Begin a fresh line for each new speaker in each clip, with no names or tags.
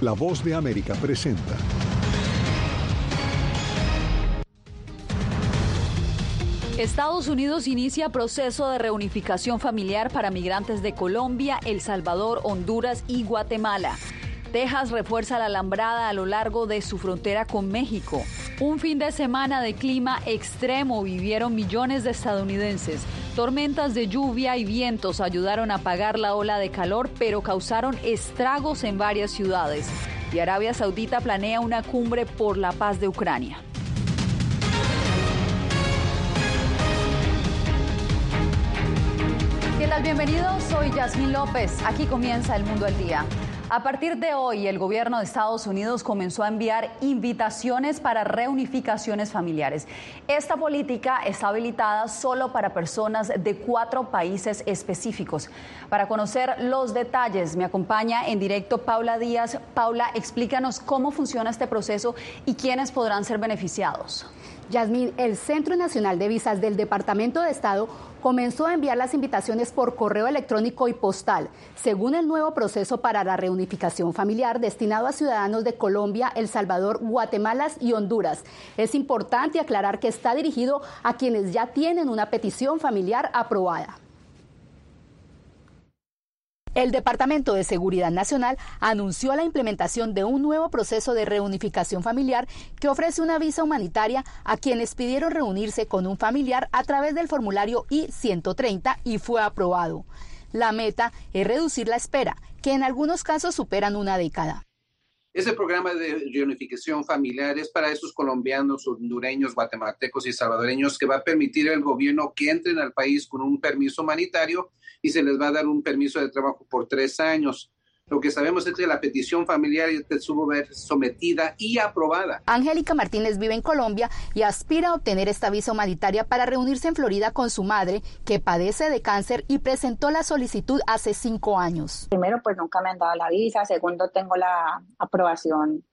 La voz de América presenta.
Estados Unidos inicia proceso de reunificación familiar para migrantes de Colombia, El Salvador, Honduras y Guatemala. Texas refuerza la alambrada a lo largo de su frontera con México. Un fin de semana de clima extremo vivieron millones de estadounidenses. Tormentas de lluvia y vientos ayudaron a apagar la ola de calor, pero causaron estragos en varias ciudades. Y Arabia Saudita planea una cumbre por la paz de Ucrania. ¿Qué tal? Bienvenidos, soy Yasmín López. Aquí comienza El Mundo al Día. A partir de hoy, el gobierno de Estados Unidos comenzó a enviar invitaciones para reunificaciones familiares. Esta política está habilitada solo para personas de cuatro países específicos. Para conocer los detalles, me acompaña en directo Paula Díaz. Paula, explícanos cómo funciona este proceso y quiénes podrán ser beneficiados.
Yasmín, el Centro Nacional de Visas del Departamento de Estado comenzó a enviar las invitaciones por correo electrónico y postal, según el nuevo proceso para la reunificación familiar destinado a ciudadanos de Colombia, El Salvador, Guatemala y Honduras. Es importante aclarar que está dirigido a quienes ya tienen una petición familiar aprobada. El Departamento de Seguridad Nacional anunció la implementación de un nuevo proceso de reunificación familiar que ofrece una visa humanitaria a quienes pidieron reunirse con un familiar a través del formulario I-130 y fue aprobado. La meta es reducir la espera, que en algunos casos superan una década.
Ese programa de reunificación familiar es para esos colombianos, hondureños, guatemaltecos y salvadoreños que va a permitir al gobierno que entren al país con un permiso humanitario y se les va a dar un permiso de trabajo por tres años. Lo que sabemos es que la petición familiar estuvo sometida y aprobada.
Angélica Martínez vive en Colombia y aspira a obtener esta visa humanitaria para reunirse en Florida con su madre, que padece de cáncer y presentó la solicitud hace cinco años.
Primero, pues nunca me han dado la visa. Segundo, tengo la aprobación,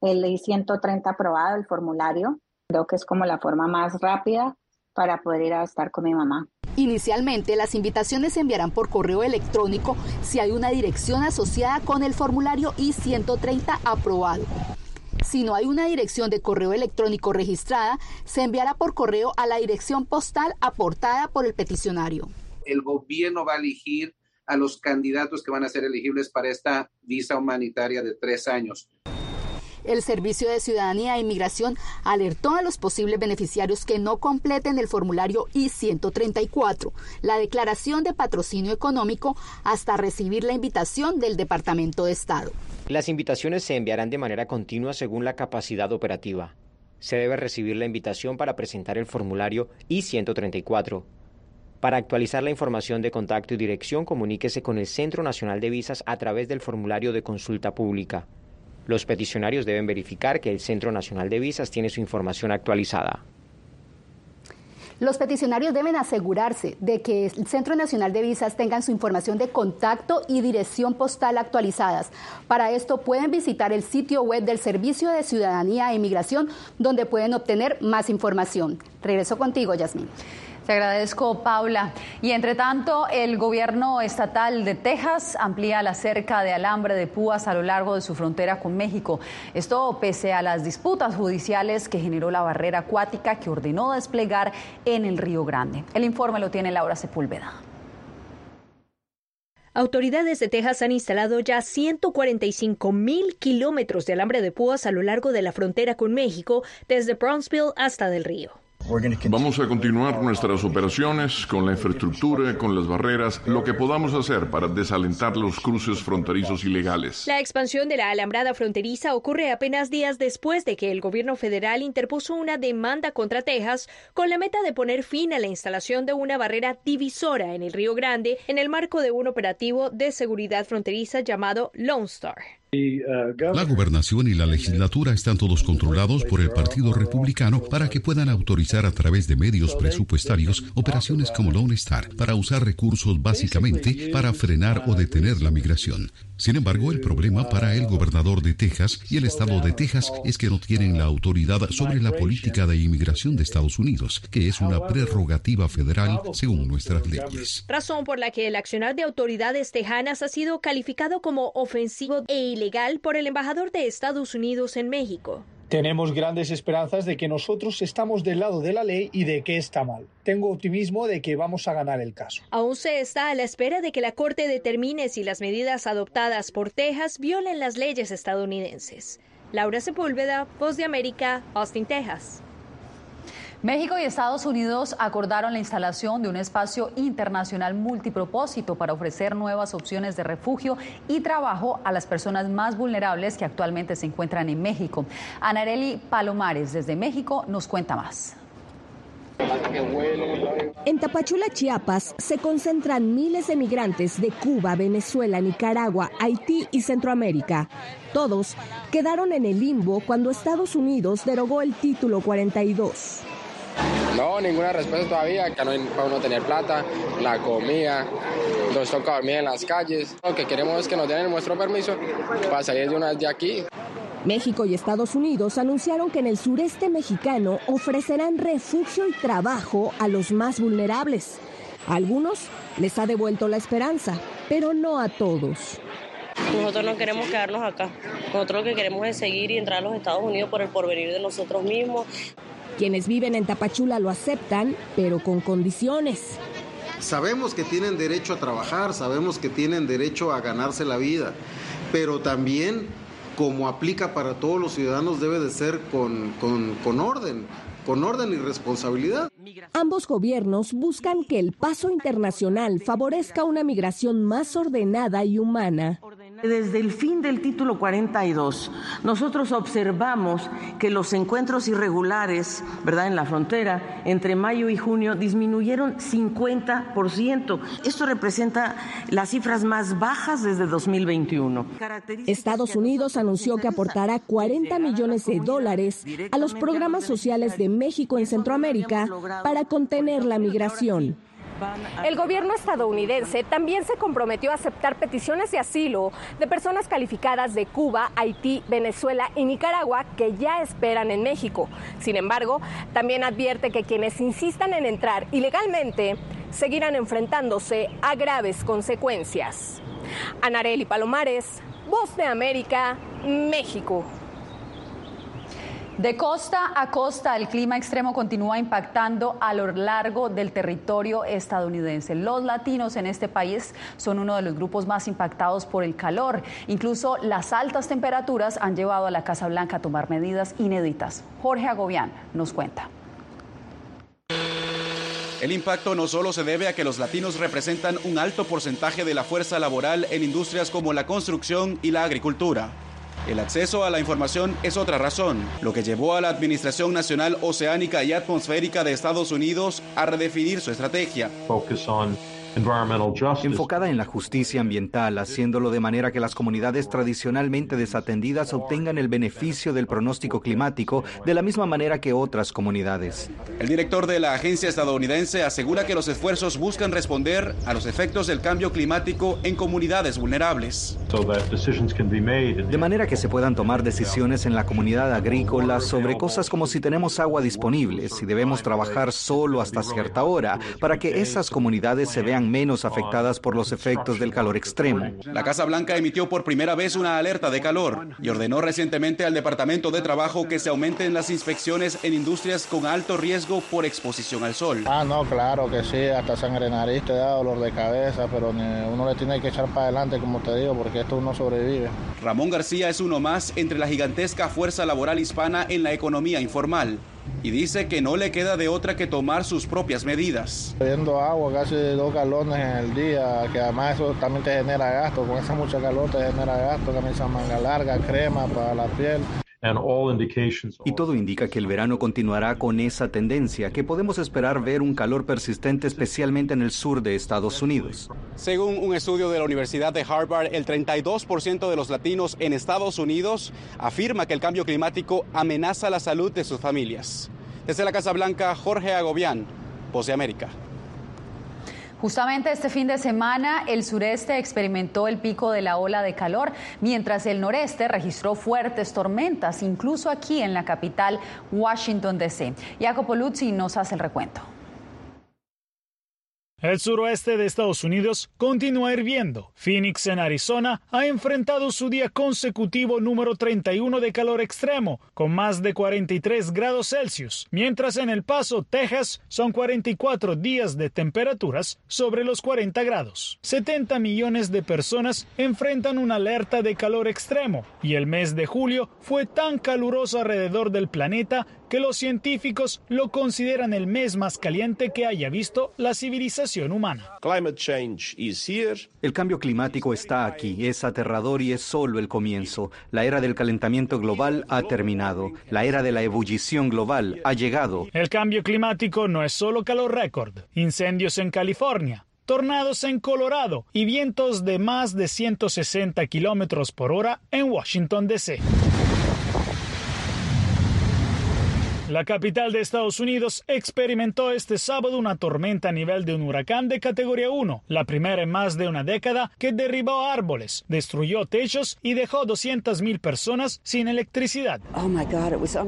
el I-130 aprobado, el formulario. Creo que es como la forma más rápida para poder ir a estar con mi mamá.
Inicialmente, las invitaciones se enviarán por correo electrónico si hay una dirección asociada con el formulario I-130 aprobado. Si no hay una dirección de correo electrónico registrada, se enviará por correo a la dirección postal aportada por el peticionario.
El gobierno va a elegir a los candidatos que van a ser elegibles para esta visa humanitaria de tres años.
El Servicio de Ciudadanía e Inmigración alertó a los posibles beneficiarios que no completen el formulario I-134, la declaración de patrocinio económico, hasta recibir la invitación del Departamento de Estado.
Las invitaciones se enviarán de manera continua según la capacidad operativa. Se debe recibir la invitación para presentar el formulario I-134. Para actualizar la información de contacto y dirección, comuníquese con el Centro Nacional de Visas a través del formulario de consulta pública. Los peticionarios deben verificar que el Centro Nacional de Visas tiene su información actualizada.
Los peticionarios deben asegurarse de que el Centro Nacional de Visas tenga su información de contacto y dirección postal actualizadas. Para esto pueden visitar el sitio web del Servicio de Ciudadanía e Inmigración, donde pueden obtener más información. Regreso contigo, Yasmín.
Te agradezco, Paula. Y entre tanto, el gobierno estatal de Texas amplía la cerca de alambre de púas a lo largo de su frontera con México. Esto pese a las disputas judiciales que generó la barrera acuática que ordenó desplegar en el Río Grande. El informe lo tiene Laura Sepúlveda.
Autoridades de Texas han instalado ya 145 mil kilómetros de alambre de púas a lo largo de la frontera con México, desde Brownsville hasta Del Río.
Vamos a continuar nuestras operaciones con la infraestructura, con las barreras, lo que podamos hacer para desalentar los cruces fronterizos ilegales.
La expansión de la alambrada fronteriza ocurre apenas días después de que el gobierno federal interpuso una demanda contra Texas con la meta de poner fin a la instalación de una barrera divisora en el Río Grande en el marco de un operativo de seguridad fronteriza llamado Lone Star.
La gobernación y la legislatura están todos controlados por el Partido Republicano para que puedan autorizar a través de medios presupuestarios operaciones como Lone Star para usar recursos básicamente para frenar o detener la migración. Sin embargo, el problema para el gobernador de Texas y el estado de Texas es que no tienen la autoridad sobre la política de inmigración de Estados Unidos, que es una prerrogativa federal según nuestras leyes.
Razón por la que el accionar de autoridades tejanas ha sido calificado como ofensivo e ilegal ilegal por el embajador de Estados Unidos en México.
Tenemos grandes esperanzas de que nosotros estamos del lado de la ley y de que está mal. Tengo optimismo de que vamos a ganar el caso.
Aún se está a la espera de que la Corte determine si las medidas adoptadas por Texas violen las leyes estadounidenses. Laura Sepúlveda, Voz de América, Austin, Texas.
México y Estados Unidos acordaron la instalación de un espacio internacional multipropósito para ofrecer nuevas opciones de refugio y trabajo a las personas más vulnerables que actualmente se encuentran en México. Anareli Palomares desde México nos cuenta más.
En Tapachula, Chiapas, se concentran miles de migrantes de Cuba, Venezuela, Nicaragua, Haití y Centroamérica. Todos quedaron en el limbo cuando Estados Unidos derogó el título 42.
No, ninguna respuesta todavía, que no para uno tener plata, la comida, nos toca dormir en las calles. Lo que queremos es que nos den nuestro permiso para salir de una vez de aquí.
México y Estados Unidos anunciaron que en el sureste mexicano ofrecerán refugio y trabajo a los más vulnerables. A algunos les ha devuelto la esperanza, pero no a todos.
Nosotros no queremos quedarnos acá. Nosotros lo que queremos es seguir y entrar a los Estados Unidos por el porvenir de nosotros mismos.
Quienes viven en Tapachula lo aceptan, pero con condiciones.
Sabemos que tienen derecho a trabajar, sabemos que tienen derecho a ganarse la vida, pero también, como aplica para todos los ciudadanos, debe de ser con, con, con orden con orden y responsabilidad.
Ambos gobiernos buscan que el paso internacional favorezca una migración más ordenada y humana.
Desde el fin del título 42, nosotros observamos que los encuentros irregulares, ¿verdad?, en la frontera entre mayo y junio disminuyeron 50%. Esto representa las cifras más bajas desde 2021.
Estados Unidos anunció que aportará 40 millones de dólares a los programas sociales de México en Centroamérica para contener la migración.
El gobierno estadounidense también se comprometió a aceptar peticiones de asilo de personas calificadas de Cuba, Haití, Venezuela y Nicaragua que ya esperan en México. Sin embargo, también advierte que quienes insistan en entrar ilegalmente seguirán enfrentándose a graves consecuencias. Anareli Palomares, Voz de América, México.
De costa a costa, el clima extremo continúa impactando a lo largo del territorio estadounidense. Los latinos en este país son uno de los grupos más impactados por el calor. Incluso las altas temperaturas han llevado a la Casa Blanca a tomar medidas inéditas. Jorge Agobián nos cuenta.
El impacto no solo se debe a que los latinos representan un alto porcentaje de la fuerza laboral en industrias como la construcción y la agricultura. El acceso a la información es otra razón, lo que llevó a la Administración Nacional Oceánica y Atmosférica de Estados Unidos a redefinir su estrategia.
Enfocada en la justicia ambiental, haciéndolo de manera que las comunidades tradicionalmente desatendidas obtengan el beneficio del pronóstico climático de la misma manera que otras comunidades.
El director de la agencia estadounidense asegura que los esfuerzos buscan responder a los efectos del cambio climático en comunidades vulnerables.
De manera que se puedan tomar decisiones en la comunidad agrícola sobre cosas como si tenemos agua disponible, si debemos trabajar solo hasta cierta hora, para que esas comunidades se vean menos afectadas por los efectos del calor extremo.
La Casa Blanca emitió por primera vez una alerta de calor y ordenó recientemente al Departamento de Trabajo que se aumenten las inspecciones en industrias con alto riesgo por exposición al sol.
Ah, no, claro que sí, hasta sangre nariz te da dolor de cabeza, pero uno le tiene que echar para adelante, como te digo, porque esto uno sobrevive.
Ramón García es uno más entre la gigantesca fuerza laboral hispana en la economía informal y dice que no le queda de otra que tomar sus propias medidas.
Bebiendo agua casi dos galones en el día, que además eso también te genera gasto, con esa mucha calor te genera gasto, camisa manga larga, crema para la piel.
Y todo indica que el verano continuará con esa tendencia, que podemos esperar ver un calor persistente especialmente en el sur de Estados Unidos.
Según un estudio de la Universidad de Harvard, el 32% de los latinos en Estados Unidos afirma que el cambio climático amenaza la salud de sus familias. Desde la Casa Blanca, Jorge Agobián, Voz de América.
Justamente este fin de semana el sureste experimentó el pico de la ola de calor, mientras el noreste registró fuertes tormentas, incluso aquí en la capital Washington, D.C. Jacopo Luzzi nos hace el recuento.
El suroeste de Estados Unidos continúa hirviendo. Phoenix en Arizona ha enfrentado su día consecutivo número 31 de calor extremo, con más de 43 grados Celsius, mientras en El Paso, Texas, son 44 días de temperaturas sobre los 40 grados. 70 millones de personas enfrentan una alerta de calor extremo, y el mes de julio fue tan caluroso alrededor del planeta que los científicos lo consideran el mes más caliente que haya visto la civilización humana.
El cambio climático está aquí, es aterrador y es solo el comienzo. La era del calentamiento global ha terminado. La era de la ebullición global ha llegado.
El cambio climático no es solo calor récord. Incendios en California, tornados en Colorado y vientos de más de 160 kilómetros por hora en Washington, D.C. La capital de Estados Unidos experimentó este sábado una tormenta a nivel de un huracán de categoría 1, la primera en más de una década que derribó árboles, destruyó techos y dejó 200.000 personas sin electricidad.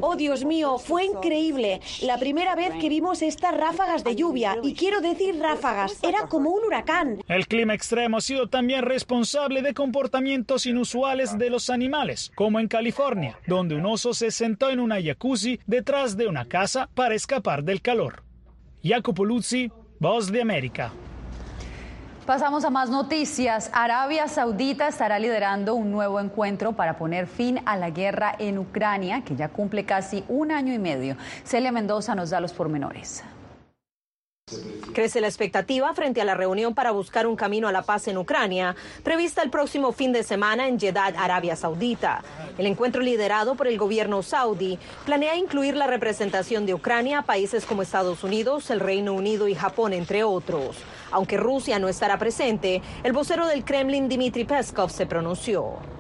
Oh, Dios mío, fue increíble. La primera vez que vimos estas ráfagas de lluvia, y quiero decir ráfagas, era como un huracán.
El clima extremo ha sido también responsable de comportamientos inusuales de los animales, como en California, donde un oso se sentó en una jacuzzi detrás de una casa para escapar del calor. Jacopo Luzzi, Voz de América.
Pasamos a más noticias. Arabia Saudita estará liderando un nuevo encuentro para poner fin a la guerra en Ucrania, que ya cumple casi un año y medio. Celia Mendoza nos da los pormenores.
Crece la expectativa frente a la reunión para buscar un camino a la paz en Ucrania, prevista el próximo fin de semana en Jeddah, Arabia Saudita. El encuentro liderado por el gobierno saudí planea incluir la representación de Ucrania a países como Estados Unidos, el Reino Unido y Japón, entre otros. Aunque Rusia no estará presente, el vocero del Kremlin, Dmitry Peskov, se pronunció.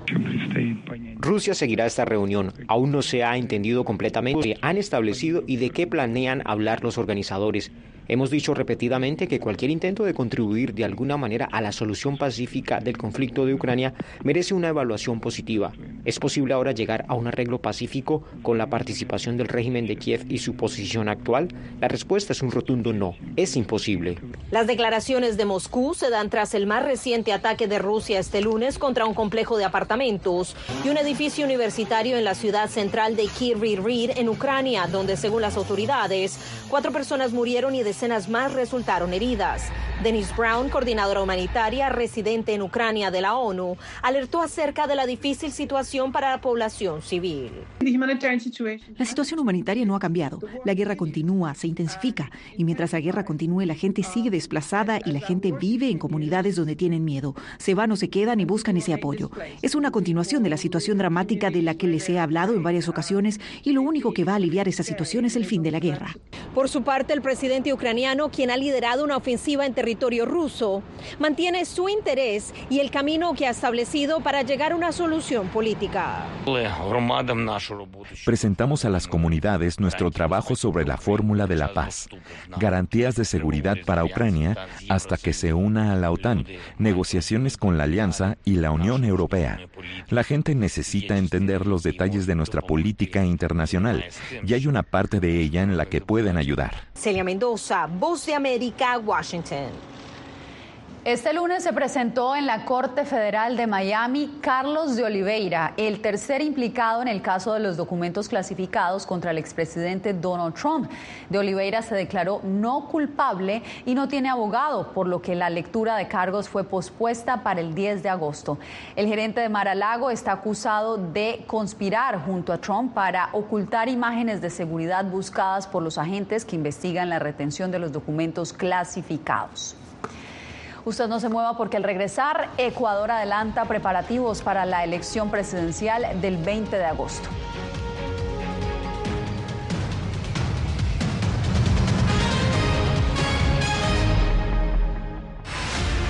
Rusia seguirá esta reunión. Aún no se ha entendido completamente qué han establecido y de qué planean hablar los organizadores. Hemos dicho repetidamente que cualquier intento de contribuir de alguna manera a la solución pacífica del conflicto de Ucrania merece una evaluación positiva. ¿Es posible ahora llegar a un arreglo pacífico con la participación del régimen de Kiev y su posición actual? La respuesta es un rotundo no. Es imposible.
Las declaraciones de Moscú se dan tras el más reciente ataque de Rusia este lunes contra un complejo de apartamentos y un edificio universitario en la ciudad central de Kryvyi en Ucrania, donde según las autoridades, cuatro personas murieron y decenas más resultaron heridas. Denise Brown, coordinadora humanitaria residente en Ucrania de la ONU, alertó acerca de la difícil situación para la población civil.
La situación humanitaria no ha cambiado. La guerra continúa, se intensifica. Y mientras la guerra continúe, la gente sigue desplazada y la gente vive en comunidades donde tienen miedo. Se van o se quedan y buscan ese apoyo. Es una continuación de la situación dramática de la que les he hablado en varias ocasiones y lo único que va a aliviar esa situación es el fin de la guerra.
Por su parte, el presidente ucraniano, quien ha liderado una ofensiva en territorio ruso, mantiene su interés y el camino que ha establecido para llegar a una solución política.
Presentamos a las comunidades nuestro trabajo sobre la fórmula de la paz, garantías de seguridad para Ucrania hasta que se una a la OTAN, negociaciones con la Alianza y la Unión Europea. La gente necesita entender los detalles de nuestra política internacional y hay una parte de ella en la que pueden ayudar.
Celia Mendoza, Voz de América, Washington.
Este lunes se presentó en la Corte Federal de Miami Carlos de Oliveira, el tercer implicado en el caso de los documentos clasificados contra el expresidente Donald Trump. De Oliveira se declaró no culpable y no tiene abogado, por lo que la lectura de cargos fue pospuesta para el 10 de agosto. El gerente de Maralago está acusado de conspirar junto a Trump para ocultar imágenes de seguridad buscadas por los agentes que investigan la retención de los documentos clasificados. Usted no se mueva porque al regresar, Ecuador adelanta preparativos para la elección presidencial del 20 de agosto.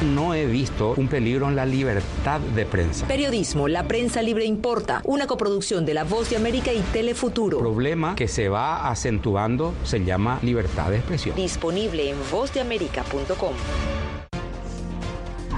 no he visto un peligro en la libertad de prensa.
Periodismo, la prensa libre importa, una coproducción de La Voz de América y Telefuturo.
El problema que se va acentuando se llama libertad de expresión.
Disponible en vozdeamerica.com.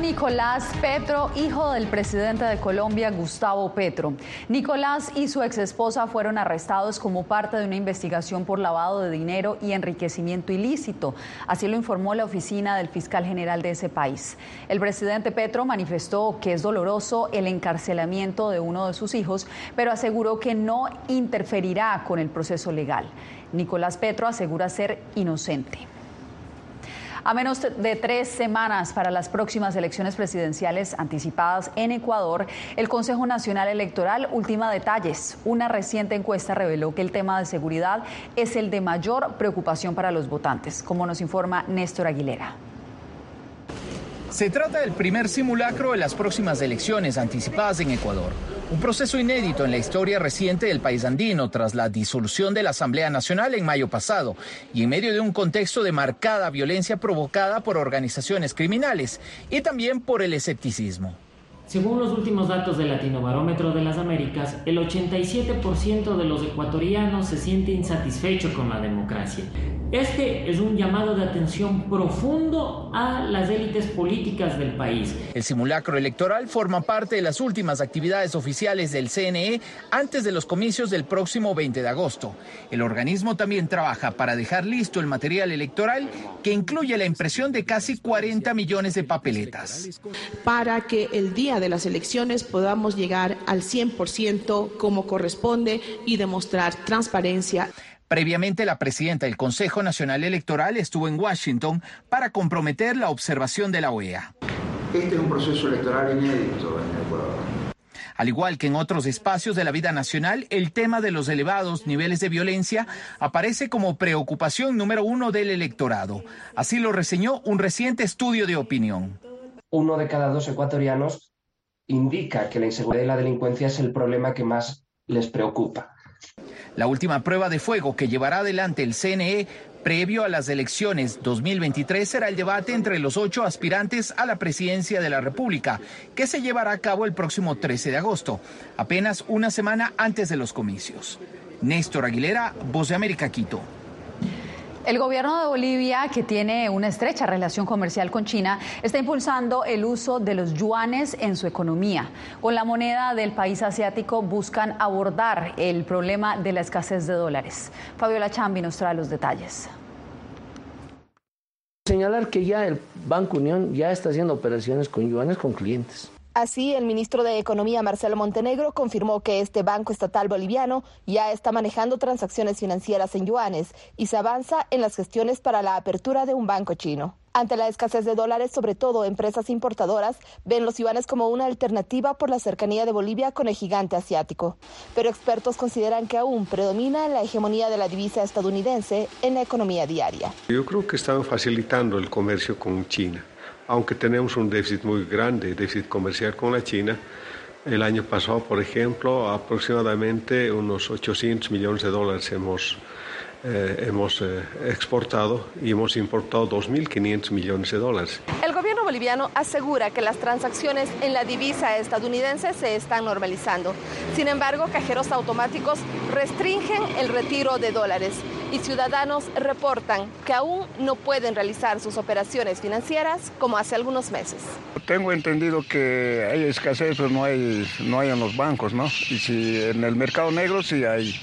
Nicolás Petro, hijo del presidente de Colombia, Gustavo Petro. Nicolás y su exesposa fueron arrestados como parte de una investigación por lavado de dinero y enriquecimiento ilícito. Así lo informó la oficina del fiscal general de ese país. El presidente Petro manifestó que es doloroso el encarcelamiento de uno de sus hijos, pero aseguró que no interferirá con el proceso legal. Nicolás Petro asegura ser inocente. A menos de tres semanas para las próximas elecciones presidenciales anticipadas en Ecuador, el Consejo Nacional Electoral ultima detalles. Una reciente encuesta reveló que el tema de seguridad es el de mayor preocupación para los votantes, como nos informa Néstor Aguilera.
Se trata del primer simulacro de las próximas elecciones anticipadas en Ecuador. Un proceso inédito en la historia reciente del país andino tras la disolución de la Asamblea Nacional en mayo pasado y en medio de un contexto de marcada violencia provocada por organizaciones criminales y también por el escepticismo.
Según los últimos datos del Latinobarómetro de las Américas, el 87% de los ecuatorianos se siente insatisfecho con la democracia. Este es un llamado de atención profundo a las élites políticas del país.
El simulacro electoral forma parte de las últimas actividades oficiales del CNE antes de los comicios del próximo 20 de agosto. El organismo también trabaja para dejar listo el material electoral que incluye la impresión de casi 40 millones de papeletas.
Para que el día de las elecciones podamos llegar al 100% como corresponde y demostrar transparencia.
Previamente, la presidenta del Consejo Nacional Electoral estuvo en Washington para comprometer la observación de la OEA.
Este es un proceso electoral inédito en Ecuador.
Al igual que en otros espacios de la vida nacional, el tema de los elevados niveles de violencia aparece como preocupación número uno del electorado. Así lo reseñó un reciente estudio de opinión.
Uno de cada dos ecuatorianos indica que la inseguridad y la delincuencia es el problema que más les preocupa.
La última prueba de fuego que llevará adelante el CNE previo a las elecciones 2023 será el debate entre los ocho aspirantes a la presidencia de la República, que se llevará a cabo el próximo 13 de agosto, apenas una semana antes de los comicios. Néstor Aguilera, Voz de América, Quito.
El gobierno de Bolivia, que tiene una estrecha relación comercial con China, está impulsando el uso de los yuanes en su economía. Con la moneda del país asiático buscan abordar el problema de la escasez de dólares. Fabiola Chambi nos trae los detalles.
Señalar que ya el Banco Unión ya está haciendo operaciones con yuanes con clientes.
Así, el ministro de Economía, Marcelo Montenegro, confirmó que este banco estatal boliviano ya está manejando transacciones financieras en yuanes y se avanza en las gestiones para la apertura de un banco chino. Ante la escasez de dólares, sobre todo empresas importadoras ven los yuanes como una alternativa por la cercanía de Bolivia con el gigante asiático. Pero expertos consideran que aún predomina la hegemonía de la divisa estadounidense en la economía diaria.
Yo creo que están facilitando el comercio con China aunque tenemos un déficit muy grande, déficit comercial con la China. El año pasado, por ejemplo, aproximadamente unos 800 millones de dólares hemos, eh, hemos eh, exportado y hemos importado 2.500 millones de dólares.
El gobierno boliviano asegura que las transacciones en la divisa estadounidense se están normalizando. Sin embargo, cajeros automáticos restringen el retiro de dólares y ciudadanos reportan que aún no pueden realizar sus operaciones financieras como hace algunos meses.
Tengo entendido que hay escasez, pero no hay, no hay en los bancos, ¿no? Y si en el mercado negro sí hay,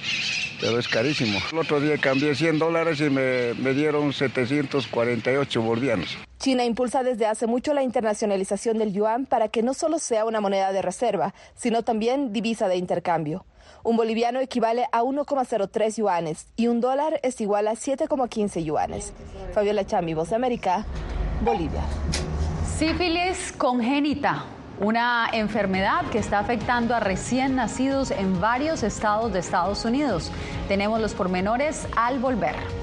pero es carísimo. El otro día cambié 100 dólares y me, me dieron 748 bolivianos.
China impulsa desde hace mucho la internacionalización del yuan para que no solo sea una moneda de reserva, sino también divisa de intercambio. Un boliviano equivale a 1,03 yuanes y un dólar es igual a 7,15 yuanes. Fabiola Chambi, Voz de América, Bolivia.
Sífilis congénita, una enfermedad que está afectando a recién nacidos en varios estados de Estados Unidos. Tenemos los pormenores al volver.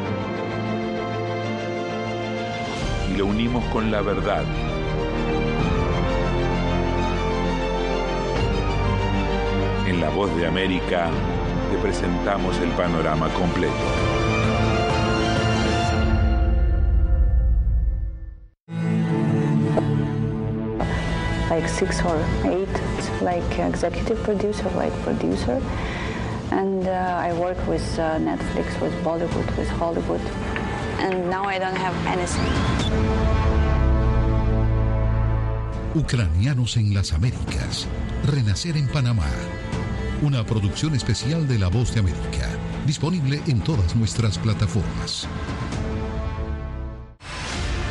y lo unimos con la verdad. En La Voz de América te presentamos el panorama completo.
like six or eight, like executive producer, like producer. And uh, I work with uh, Netflix, with Bollywood, with Hollywood. And now I don't have anything.
Ucranianos en las Américas. Renacer en Panamá. Una producción especial de La Voz de América. Disponible en todas nuestras plataformas.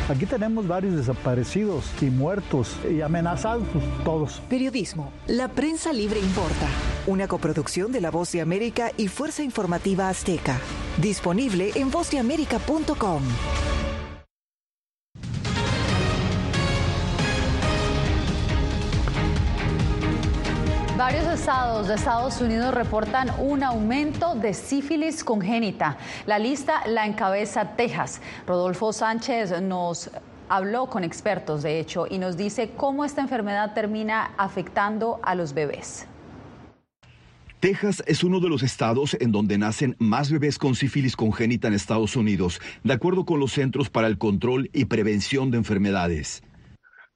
Aquí tenemos varios desaparecidos y muertos y amenazados todos.
Periodismo. La prensa libre importa. Una coproducción de La Voz de América y Fuerza Informativa Azteca. Disponible en vozdeamerica.com.
Varios estados de Estados Unidos reportan un aumento de sífilis congénita. La lista la encabeza Texas. Rodolfo Sánchez nos habló con expertos, de hecho, y nos dice cómo esta enfermedad termina afectando a los bebés.
Texas es uno de los estados en donde nacen más bebés con sífilis congénita en Estados Unidos, de acuerdo con los Centros para el Control y Prevención de Enfermedades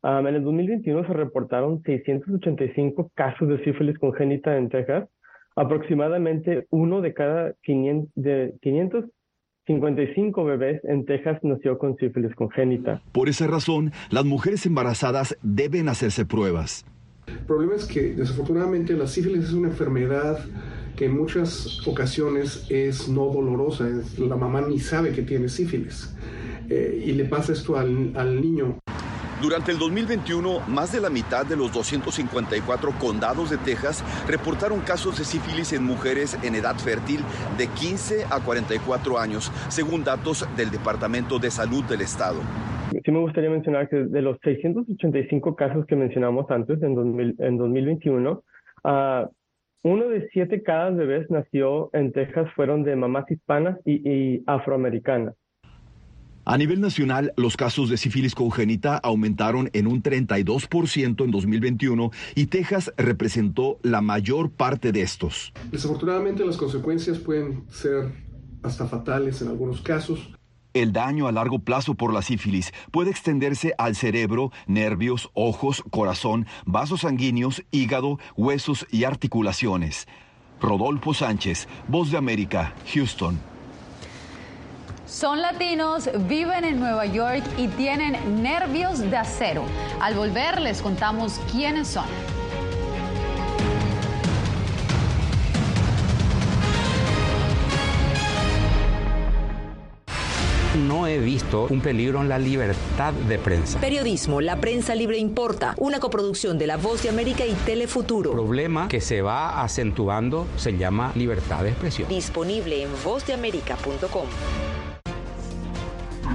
en el 2021 se reportaron 685 casos de sífilis congénita en Texas. Aproximadamente uno de cada 500, de 555 bebés en Texas nació con sífilis congénita.
Por esa razón, las mujeres embarazadas deben hacerse pruebas.
El problema es que desafortunadamente la sífilis es una enfermedad que en muchas ocasiones es no dolorosa. La mamá ni sabe que tiene sífilis. Eh, y le pasa esto al, al niño.
Durante el 2021, más de la mitad de los 254 condados de Texas reportaron casos de sífilis en mujeres en edad fértil de 15 a 44 años, según datos del Departamento de Salud del Estado.
Sí me gustaría mencionar que de los 685 casos que mencionamos antes, en, 2021, uh, uno de siete cada bebés nació en Texas fueron de mamás hispanas y, afroamericanas.
A nivel nacional, los casos de sífilis congénita aumentaron en un 32% en 2021 y Texas representó la mayor parte de estos.
Desafortunadamente las consecuencias pueden ser hasta fatales en algunos casos.
El daño a largo plazo por la sífilis puede extenderse al cerebro, nervios, ojos, corazón, vasos sanguíneos, hígado, huesos y articulaciones. Rodolfo Sánchez, Voz de América, Houston.
Son latinos, viven en Nueva York y tienen nervios de acero. Al volver les contamos quiénes son.
No he visto un peligro en la libertad de prensa.
Periodismo, la prensa libre importa, una coproducción de La Voz de América y Telefuturo.
El problema que se va acentuando se llama libertad de expresión.
Disponible en vozdeamerica.com.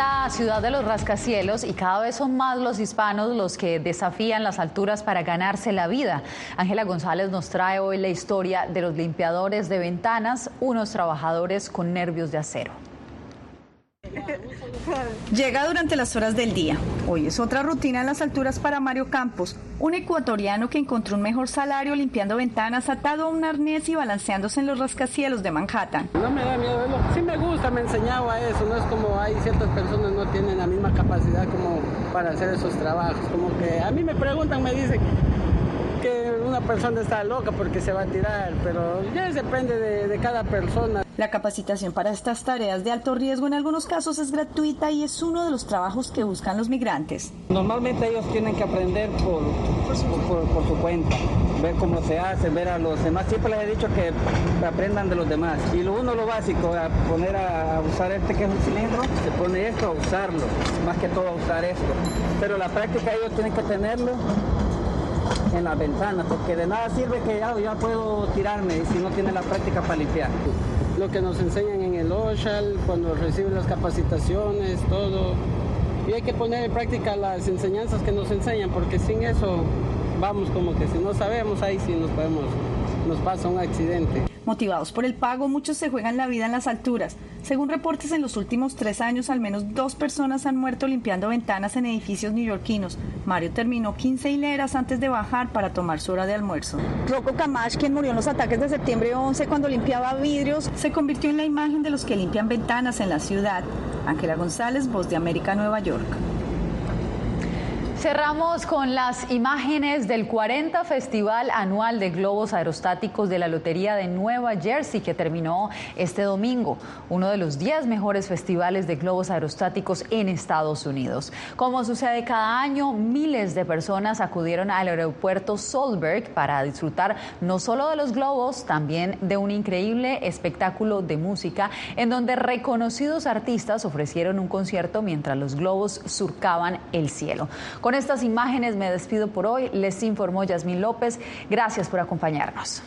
La ciudad de los rascacielos y cada vez son más los hispanos los que desafían las alturas para ganarse la vida. Ángela González nos trae hoy la historia de los limpiadores de ventanas, unos trabajadores con nervios de acero.
Llega durante las horas del día. Hoy es otra rutina en las alturas para Mario Campos, un ecuatoriano que encontró un mejor salario limpiando ventanas atado a un arnés y balanceándose en los rascacielos de Manhattan.
No me da miedo, sí me gusta, me enseñaba eso, no es como hay ciertas personas no tienen la misma capacidad como para hacer esos trabajos, como que a mí me preguntan, me dicen que una persona está loca porque se va a tirar, pero ya depende de cada persona.
La capacitación para estas tareas de alto riesgo en algunos casos es gratuita y es uno de los trabajos que buscan los migrantes.
Normalmente ellos tienen que aprender por, por, su cuenta, ver cómo se hace, ver a los demás. Siempre les he dicho que aprendan de los demás. Y lo uno, lo básico, a poner a usar este que es un cilindro, se pone esto a usarlo, más que todo a usar esto. Pero la práctica ellos tienen que tenerlo en las ventanas, porque de nada sirve que ya, ya puedo tirarme si no tiene la práctica para limpiar lo que nos enseñan en el OSHAL, cuando reciben las capacitaciones, todo. Y hay que poner en práctica las enseñanzas que nos enseñan, porque sin eso vamos como que si no sabemos, ahí sí nos podemos, nos pasa un accidente.
Motivados por el pago, muchos se juegan la vida en las alturas. Según reportes, en los últimos tres años, al menos dos personas han muerto limpiando ventanas en edificios neoyorquinos. Mario terminó 15 hileras antes de bajar para tomar su hora de almuerzo. Rocco Camacho, quien murió en los ataques de septiembre 11 cuando limpiaba vidrios, se convirtió en la imagen de los que limpian ventanas en la ciudad. Ángela González, Voz de América, Nueva York.
Cerramos con las imágenes del 40 Festival Anual de Globos Aerostáticos de la Lotería de Nueva Jersey que terminó este domingo, uno de los 10 mejores festivales de globos aerostáticos en Estados Unidos. Como sucede cada año, miles de personas acudieron al aeropuerto Solberg para disfrutar no solo de los globos, también de un increíble espectáculo de música en donde reconocidos artistas ofrecieron un concierto mientras los globos surcaban el cielo. Con estas imágenes me despido por hoy. Les informó Yasmín López. Gracias por acompañarnos.